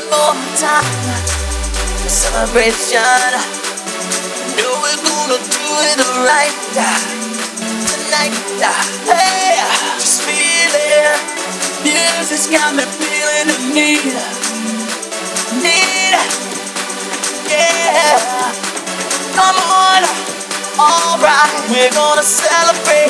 One more time, celebration. Know we're gonna do it right tonight. Hey, just feel it. Music's got me feeling the need, need. Yeah, come on, alright. We're gonna celebrate.